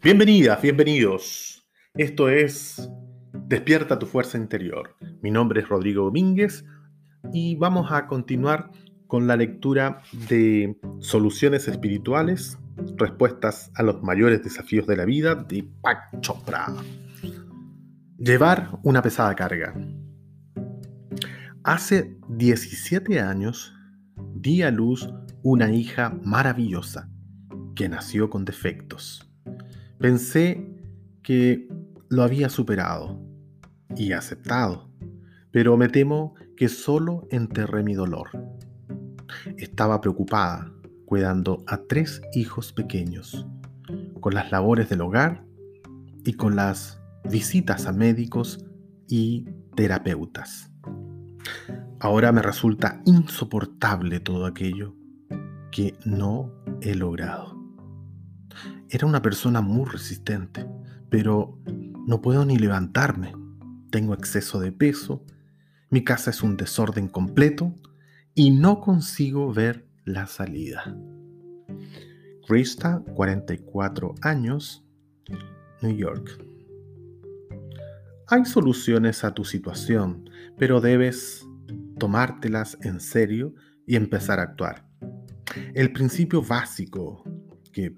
Bienvenidas, bienvenidos. Esto es Despierta tu fuerza interior. Mi nombre es Rodrigo Domínguez y vamos a continuar con la lectura de Soluciones Espirituales, Respuestas a los mayores desafíos de la vida de Pak Chopra. Llevar una pesada carga. Hace 17 años di a luz una hija maravillosa que nació con defectos Pensé que lo había superado y aceptado, pero me temo que solo enterré mi dolor. Estaba preocupada cuidando a tres hijos pequeños, con las labores del hogar y con las visitas a médicos y terapeutas. Ahora me resulta insoportable todo aquello que no he logrado. Era una persona muy resistente, pero no puedo ni levantarme. Tengo exceso de peso, mi casa es un desorden completo y no consigo ver la salida. Krista, 44 años, New York. Hay soluciones a tu situación, pero debes tomártelas en serio y empezar a actuar. El principio básico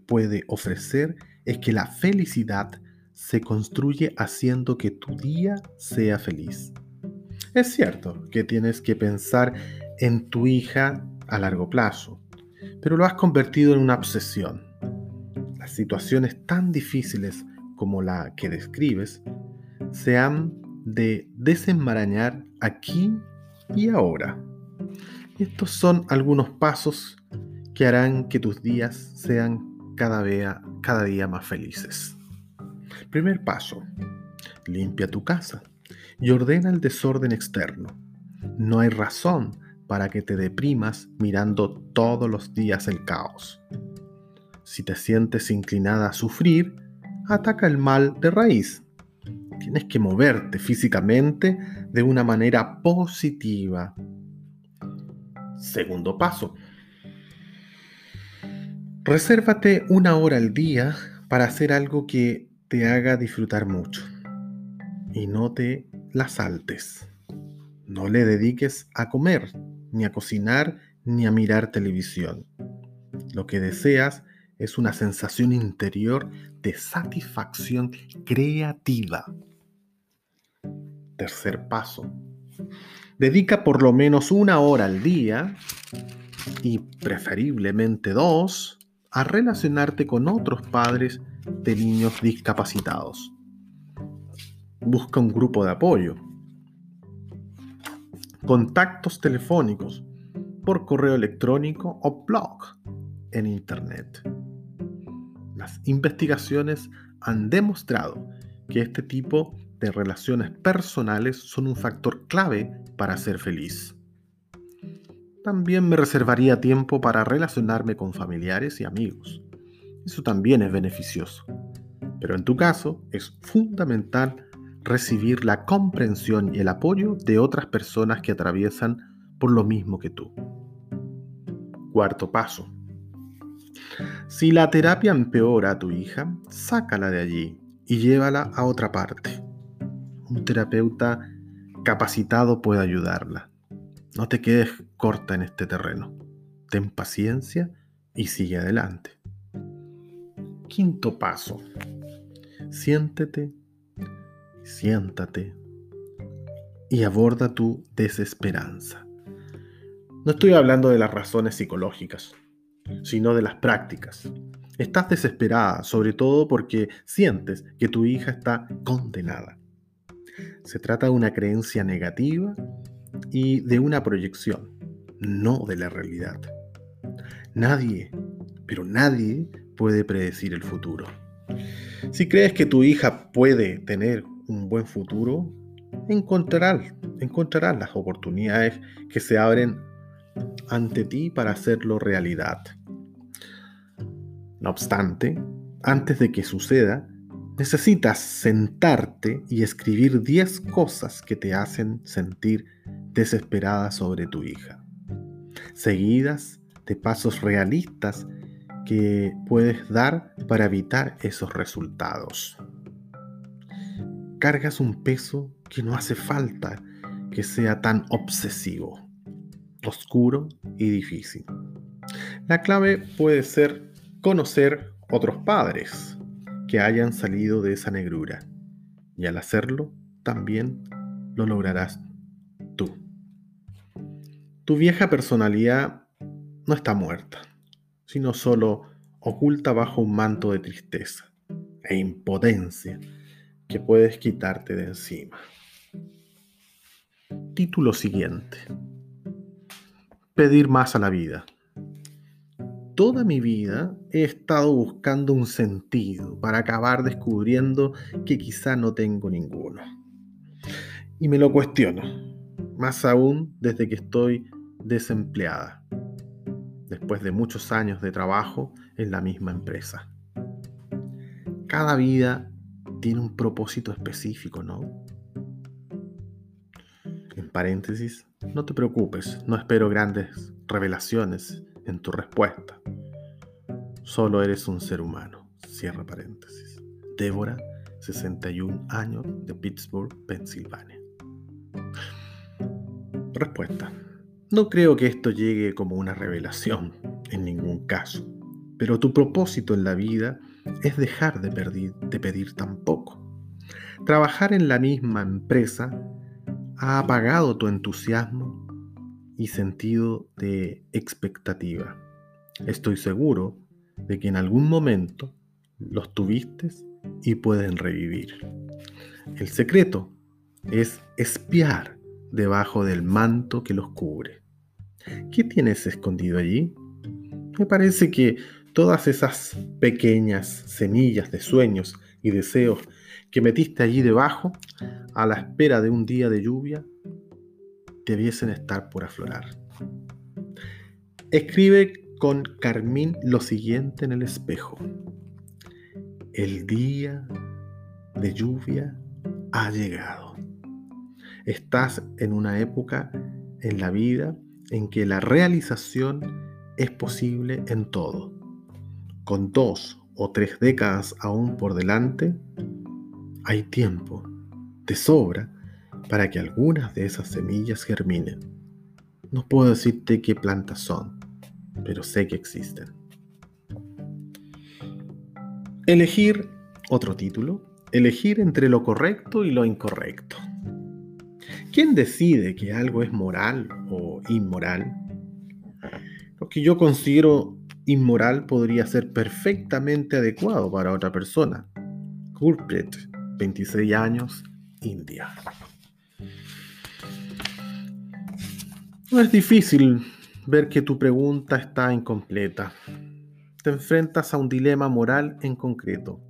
puede ofrecer es que la felicidad se construye haciendo que tu día sea feliz. Es cierto que tienes que pensar en tu hija a largo plazo, pero lo has convertido en una obsesión. Las situaciones tan difíciles como la que describes se han de desenmarañar aquí y ahora. Estos son algunos pasos que harán que tus días sean cada día, más felices. Primer paso, limpia tu casa y ordena el desorden externo. No hay razón para que te deprimas mirando todos los días el caos. Si te sientes inclinada a sufrir, ataca el mal de raíz. Tienes que moverte físicamente de una manera positiva. Segundo paso, Resérvate una hora al día para hacer algo que te haga disfrutar mucho y no te la saltes. No le dediques a comer, ni a cocinar, ni a mirar televisión. Lo que deseas es una sensación interior de satisfacción creativa. Tercer paso. Dedica por lo menos una hora al día y preferiblemente dos a relacionarte con otros padres de niños discapacitados. Busca un grupo de apoyo. Contactos telefónicos por correo electrónico o blog en Internet. Las investigaciones han demostrado que este tipo de relaciones personales son un factor clave para ser feliz. También me reservaría tiempo para relacionarme con familiares y amigos. Eso también es beneficioso. Pero en tu caso es fundamental recibir la comprensión y el apoyo de otras personas que atraviesan por lo mismo que tú. Cuarto paso. Si la terapia empeora a tu hija, sácala de allí y llévala a otra parte. Un terapeuta capacitado puede ayudarla. No te quedes corta en este terreno. Ten paciencia y sigue adelante. Quinto paso. Siéntete, siéntate y aborda tu desesperanza. No estoy hablando de las razones psicológicas, sino de las prácticas. Estás desesperada, sobre todo porque sientes que tu hija está condenada. Se trata de una creencia negativa y de una proyección, no de la realidad. Nadie, pero nadie puede predecir el futuro. Si crees que tu hija puede tener un buen futuro, encontrarás, las oportunidades que se abren ante ti para hacerlo realidad. No obstante, antes de que suceda, necesitas sentarte y escribir 10 cosas que te hacen sentir desesperada sobre tu hija, seguidas de pasos realistas que puedes dar para evitar esos resultados. Cargas un peso que no hace falta que sea tan obsesivo, oscuro y difícil. La clave puede ser conocer otros padres que hayan salido de esa negrura y al hacerlo también lo lograrás. Tu vieja personalidad no está muerta, sino solo oculta bajo un manto de tristeza e impotencia que puedes quitarte de encima. Título siguiente. Pedir más a la vida. Toda mi vida he estado buscando un sentido para acabar descubriendo que quizá no tengo ninguno. Y me lo cuestiono, más aún desde que estoy desempleada, después de muchos años de trabajo en la misma empresa. Cada vida tiene un propósito específico, ¿no? En paréntesis, no te preocupes, no espero grandes revelaciones en tu respuesta. Solo eres un ser humano. Cierra paréntesis. Débora, 61 años, de Pittsburgh, Pensilvania. Respuesta. No creo que esto llegue como una revelación, en ningún caso. Pero tu propósito en la vida es dejar de, pedir, tan poco. Trabajar en la misma empresa ha apagado tu entusiasmo y sentido de expectativa. Estoy seguro de que en algún momento los tuviste y pueden revivir. El secreto es espiar debajo del manto que los cubre. ¿Qué tienes escondido allí? Me parece que todas esas pequeñas semillas de sueños y deseos que metiste allí debajo, a la espera de un día de lluvia, debiesen estar por aflorar. Escribe con carmín lo siguiente en el espejo. El día de lluvia ha llegado. Estás en una época en la vida en que la realización es posible en todo. Con dos o tres décadas aún por delante, hay tiempo de sobra para que algunas de esas semillas germinen. No puedo decirte qué plantas son, pero sé que existen. Elegir, otro título, elegir entre lo correcto y lo incorrecto. ¿Quién decide que algo es moral o inmoral? Lo que yo considero inmoral podría ser perfectamente adecuado para otra persona. Gurpreet, 26 años, India. No es difícil ver que tu pregunta está incompleta. Te enfrentas a un dilema moral en concreto.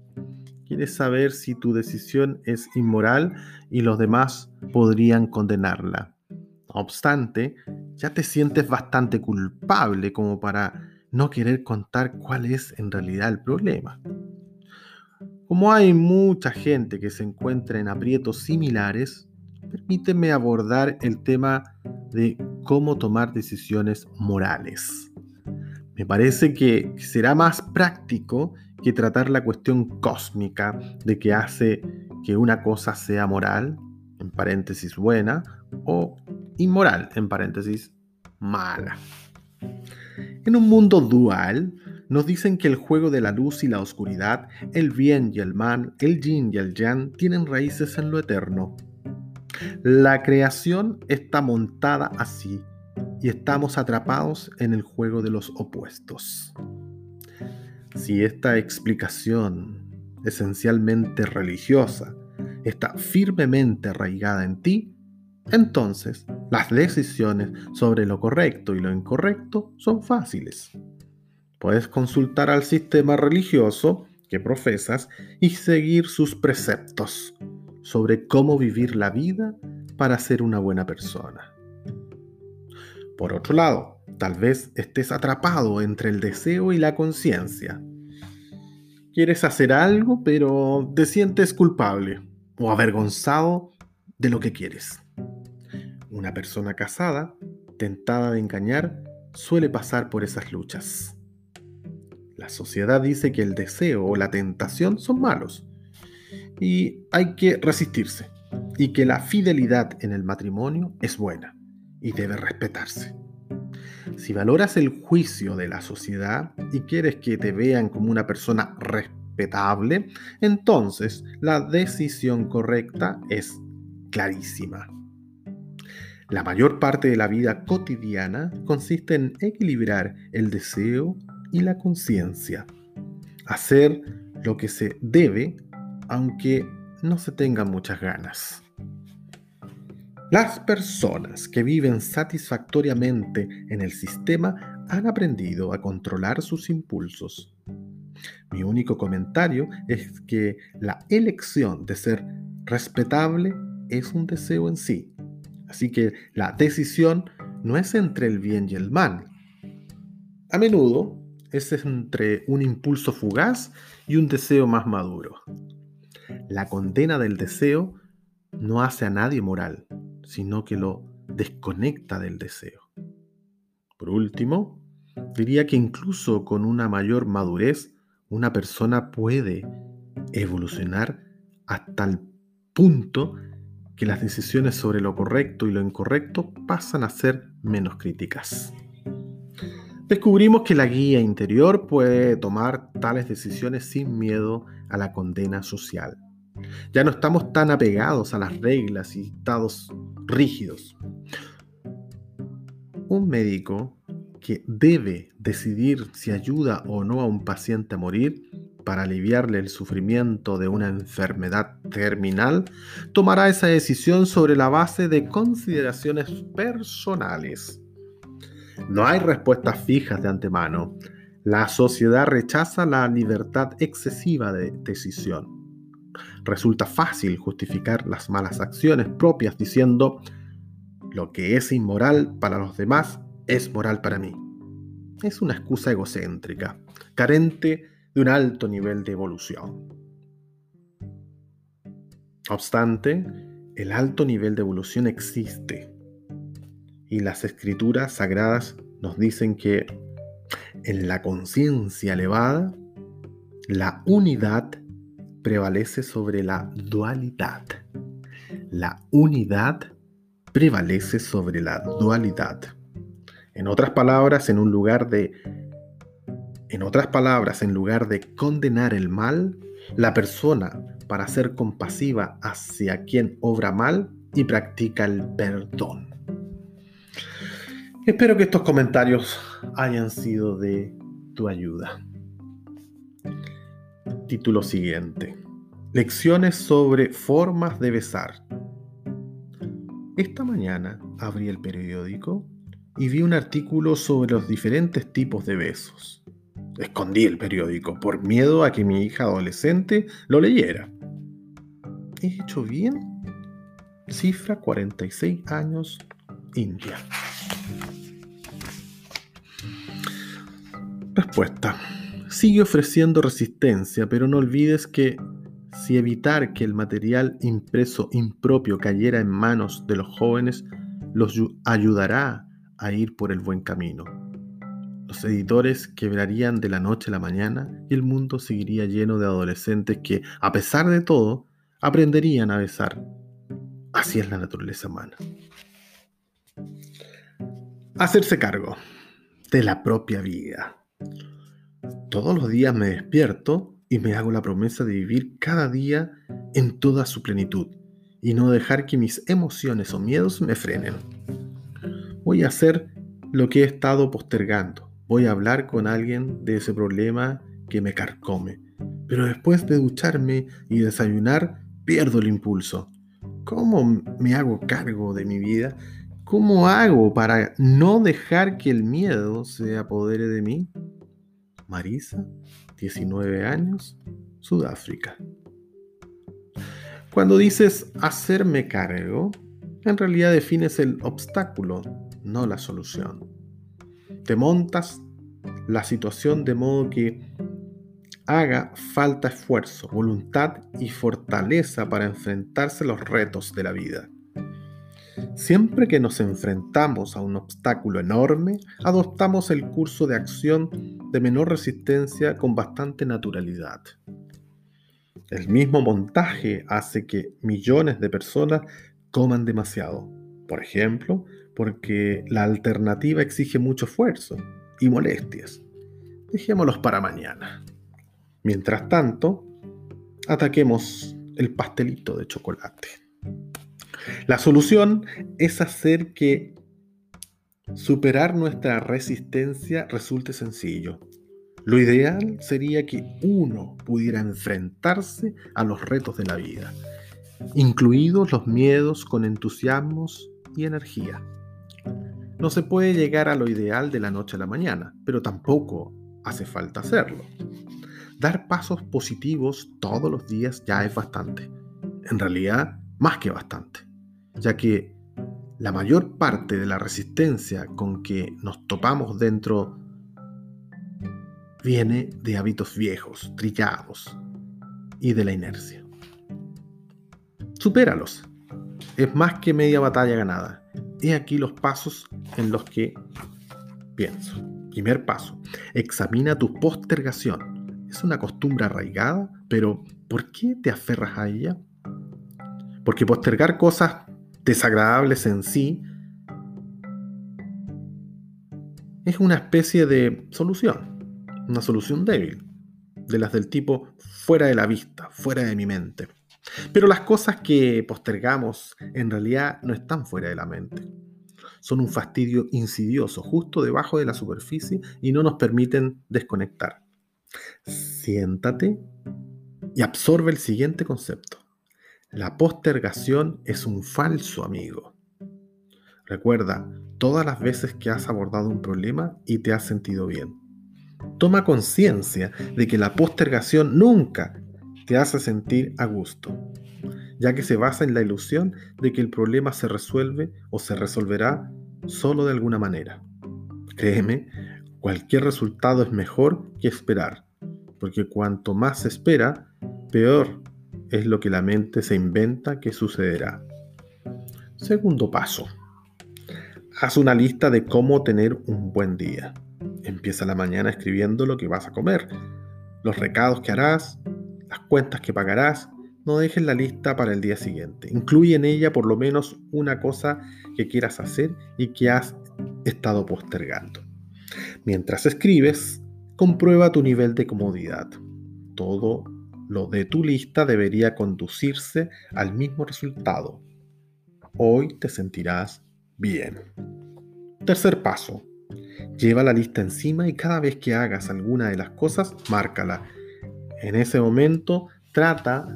Quieres saber si tu decisión es inmoral y los demás podrían condenarla. No obstante, ya te sientes bastante culpable como para no querer contar cuál es en realidad el problema. Como hay mucha gente que se encuentra en aprietos similares, permíteme abordar el tema de cómo tomar decisiones morales. Me parece que será más práctico que tratar la cuestión cósmica de que hace que una cosa sea moral, en paréntesis buena, o inmoral, en paréntesis mala. En un mundo dual, nos dicen que el juego de la luz y la oscuridad, el bien y el mal, el yin y el yang tienen raíces en lo eterno. La creación está montada así y estamos atrapados en el juego de los opuestos. Si esta explicación, esencialmente religiosa, está firmemente arraigada en ti, entonces las decisiones sobre lo correcto y lo incorrecto son fáciles. Puedes consultar al sistema religioso que profesas y seguir sus preceptos sobre cómo vivir la vida para ser una buena persona. Por otro lado, tal vez estés atrapado entre el deseo y la conciencia. Quieres hacer algo, pero te sientes culpable o avergonzado de lo que quieres. Una persona casada, tentada de engañar, suele pasar por esas luchas. La sociedad dice que el deseo o la tentación son malos y hay que resistirse y que la fidelidad en el matrimonio es buena y debe respetarse. Si valoras el juicio de la sociedad y quieres que te vean como una persona respetable, entonces la decisión correcta es clarísima. La mayor parte de la vida cotidiana consiste en equilibrar el deseo y la conciencia. Hacer lo que se debe, aunque no se tengan muchas ganas. Las personas que viven satisfactoriamente en el sistema han aprendido a controlar sus impulsos. Mi único comentario es que la elección de ser respetable es un deseo en sí. Así que la decisión no es entre el bien y el mal. A menudo es entre un impulso fugaz y un deseo más maduro. La condena del deseo no hace a nadie moral, sino que lo desconecta del deseo. Por último, diría que incluso con una mayor madurez, una persona puede evolucionar hasta el punto que las decisiones sobre lo correcto y lo incorrecto pasan a ser menos críticas. Descubrimos que la guía interior puede tomar tales decisiones sin miedo a la condena social. Ya no estamos tan apegados a las reglas y estados rígidos. Un médico que debe decidir si ayuda o no a un paciente a morir para aliviarle el sufrimiento de una enfermedad terminal, tomará esa decisión sobre la base de consideraciones personales. No hay respuestas fijas de antemano. La sociedad rechaza la libertad excesiva de decisión. Resulta fácil justificar las malas acciones propias diciendo, lo que es inmoral para los demás es moral para mí. Es una excusa egocéntrica, carente de un alto nivel de evolución. No obstante, el alto nivel de evolución existe y las escrituras sagradas nos dicen que en la conciencia elevada, la unidad prevalece sobre la dualidad. La unidad prevalece sobre la dualidad. En otras palabras, en un lugar de en otras palabras, en lugar de condenar el mal, la persona, para ser compasiva hacia quien obra mal y practica el perdón. Espero que estos comentarios hayan sido de tu ayuda. Título siguiente. Lecciones sobre formas de besar. Esta mañana abrí el periódico y vi un artículo sobre los diferentes tipos de besos. Escondí el periódico por miedo a que mi hija adolescente lo leyera. ¿He hecho bien? Cifra 46 años, India. Respuesta. Sigue ofreciendo resistencia, pero no olvides que si evitar que el material impreso impropio cayera en manos de los jóvenes los ayudará a ir por el buen camino. Los editores quebrarían de la noche a la mañana y el mundo seguiría lleno de adolescentes que, a pesar de todo, aprenderían a besar. Así es la naturaleza humana. Hacerse cargo de la propia vida. Todos los días me despierto y me hago la promesa de vivir cada día en toda su plenitud y no dejar que mis emociones o miedos me frenen. Voy a hacer lo que he estado postergando voy a hablar con alguien de ese problema que me carcome. Pero después de ducharme y desayunar, pierdo el impulso. ¿Cómo me hago cargo de mi vida? ¿Cómo hago para no dejar que el miedo se apodere de mí? Marisa, 19 años, Sudáfrica. Cuando dices hacerme cargo, en realidad defines el obstáculo, no la solución te montas la situación de modo que haga falta esfuerzo, voluntad y fortaleza para enfrentarse a los retos de la vida. Siempre que nos enfrentamos a un obstáculo enorme, adoptamos el curso de acción de menor resistencia con bastante naturalidad. El mismo montaje hace que millones de personas coman demasiado. Por ejemplo, porque la alternativa exige mucho esfuerzo y molestias. Dejémoslos para mañana. Mientras tanto, ataquemos el pastelito de chocolate. La solución es hacer que superar nuestra resistencia resulte sencillo. Lo ideal sería que uno pudiera enfrentarse a los retos de la vida, incluidos los miedos con entusiasmos y energía. No se puede llegar a lo ideal de la noche a la mañana, pero tampoco hace falta hacerlo. Dar pasos positivos todos los días ya es bastante. En realidad, más que bastante, ya que la mayor parte de la resistencia con que nos topamos dentro viene de hábitos viejos, trillados y de la inercia. Supéralos. Es más que media batalla ganada. He aquí los pasos en los que pienso. Primer paso, examina tu postergación. Es una costumbre arraigada, pero ¿por qué te aferras a ella? Porque postergar cosas desagradables en sí es una especie de solución, una solución débil, de las del tipo fuera de la vista, fuera de mi mente. Pero las cosas que postergamos en realidad no están fuera de la mente. Son un fastidio insidioso justo debajo de la superficie y no nos permiten desconectar. Siéntate y absorbe el siguiente concepto. La postergación es un falso amigo. Recuerda todas las veces que has abordado un problema y te has sentido bien. Toma conciencia de que la postergación nunca te hace sentir a gusto, ya que se basa en la ilusión de que el problema se resuelve o se resolverá solo de alguna manera. Créeme, cualquier resultado es mejor que esperar, porque cuanto más se espera, peor es lo que la mente se inventa que sucederá. Segundo paso. Haz una lista de cómo tener un buen día. Empieza la mañana escribiendo lo que vas a comer, los recados que harás, las cuentas que pagarás, no dejes la lista para el día siguiente. Incluye en ella por lo menos una cosa que quieras hacer y que has estado postergando. Mientras escribes, comprueba tu nivel de comodidad. Todo lo de tu lista debería conducirse al mismo resultado. Hoy te sentirás bien. Tercer paso. Lleva la lista encima y cada vez que hagas alguna de las cosas, márcala en ese momento trata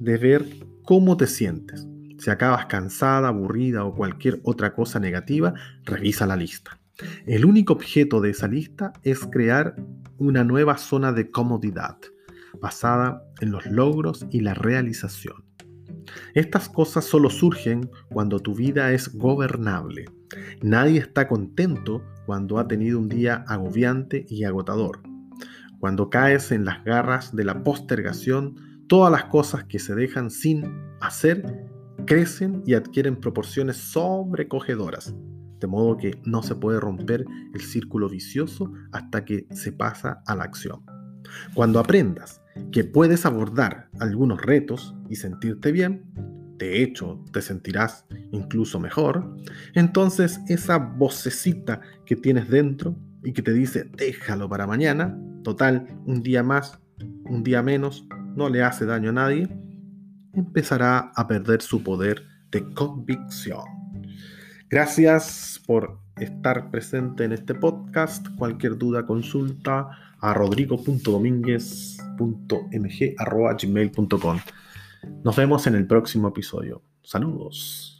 de ver cómo te sientes. Si acabas cansada, aburrida o cualquier otra cosa negativa, revisa la lista. El único objeto de esa lista es crear una nueva zona de comodidad, basada en los logros y la realización. Estas cosas solo surgen cuando tu vida es gobernable. Nadie está contento cuando ha tenido un día agobiante y agotador. Cuando caes en las garras de la postergación, todas las cosas que se dejan sin hacer crecen y adquieren proporciones sobrecogedoras, de modo que no se puede romper el círculo vicioso hasta que se pasa a la acción. Cuando aprendas que puedes abordar algunos retos y sentirte bien, de hecho te sentirás incluso mejor, entonces esa vocecita que tienes dentro y que te dice déjalo para mañana, total, un día más, un día menos, no le hace daño a nadie, empezará a perder su poder de convicción. Gracias por estar presente en este podcast. Cualquier duda, consulta a rodrigo.domínguez.mg.gmail.com. Nos vemos en el próximo episodio. Saludos.